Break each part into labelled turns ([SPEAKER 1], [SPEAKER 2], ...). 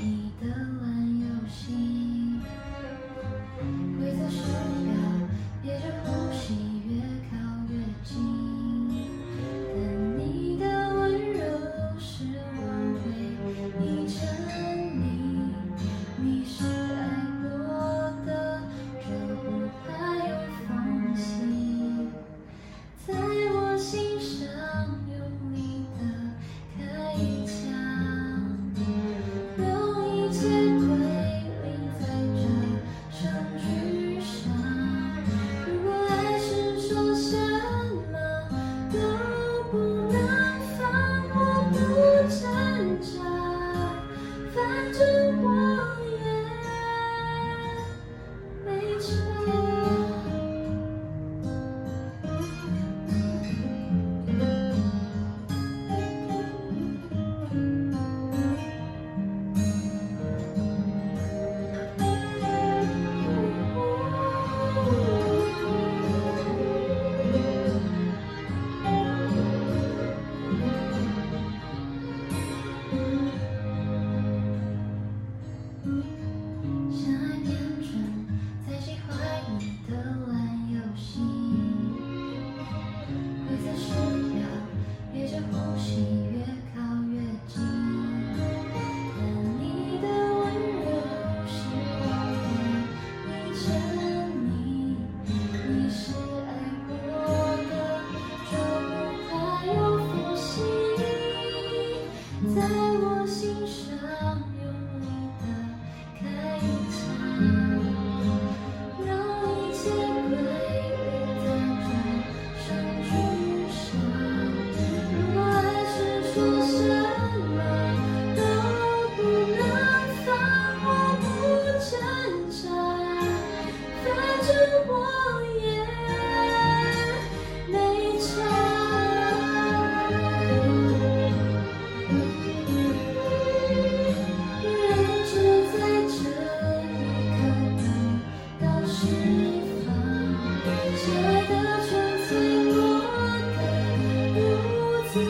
[SPEAKER 1] 你的是要憋着呼吸越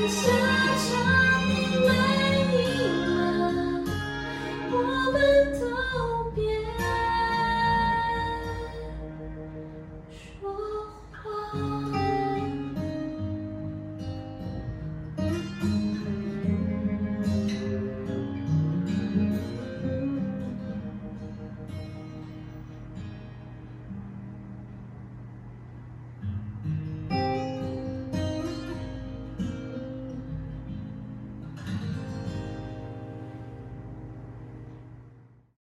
[SPEAKER 1] 相。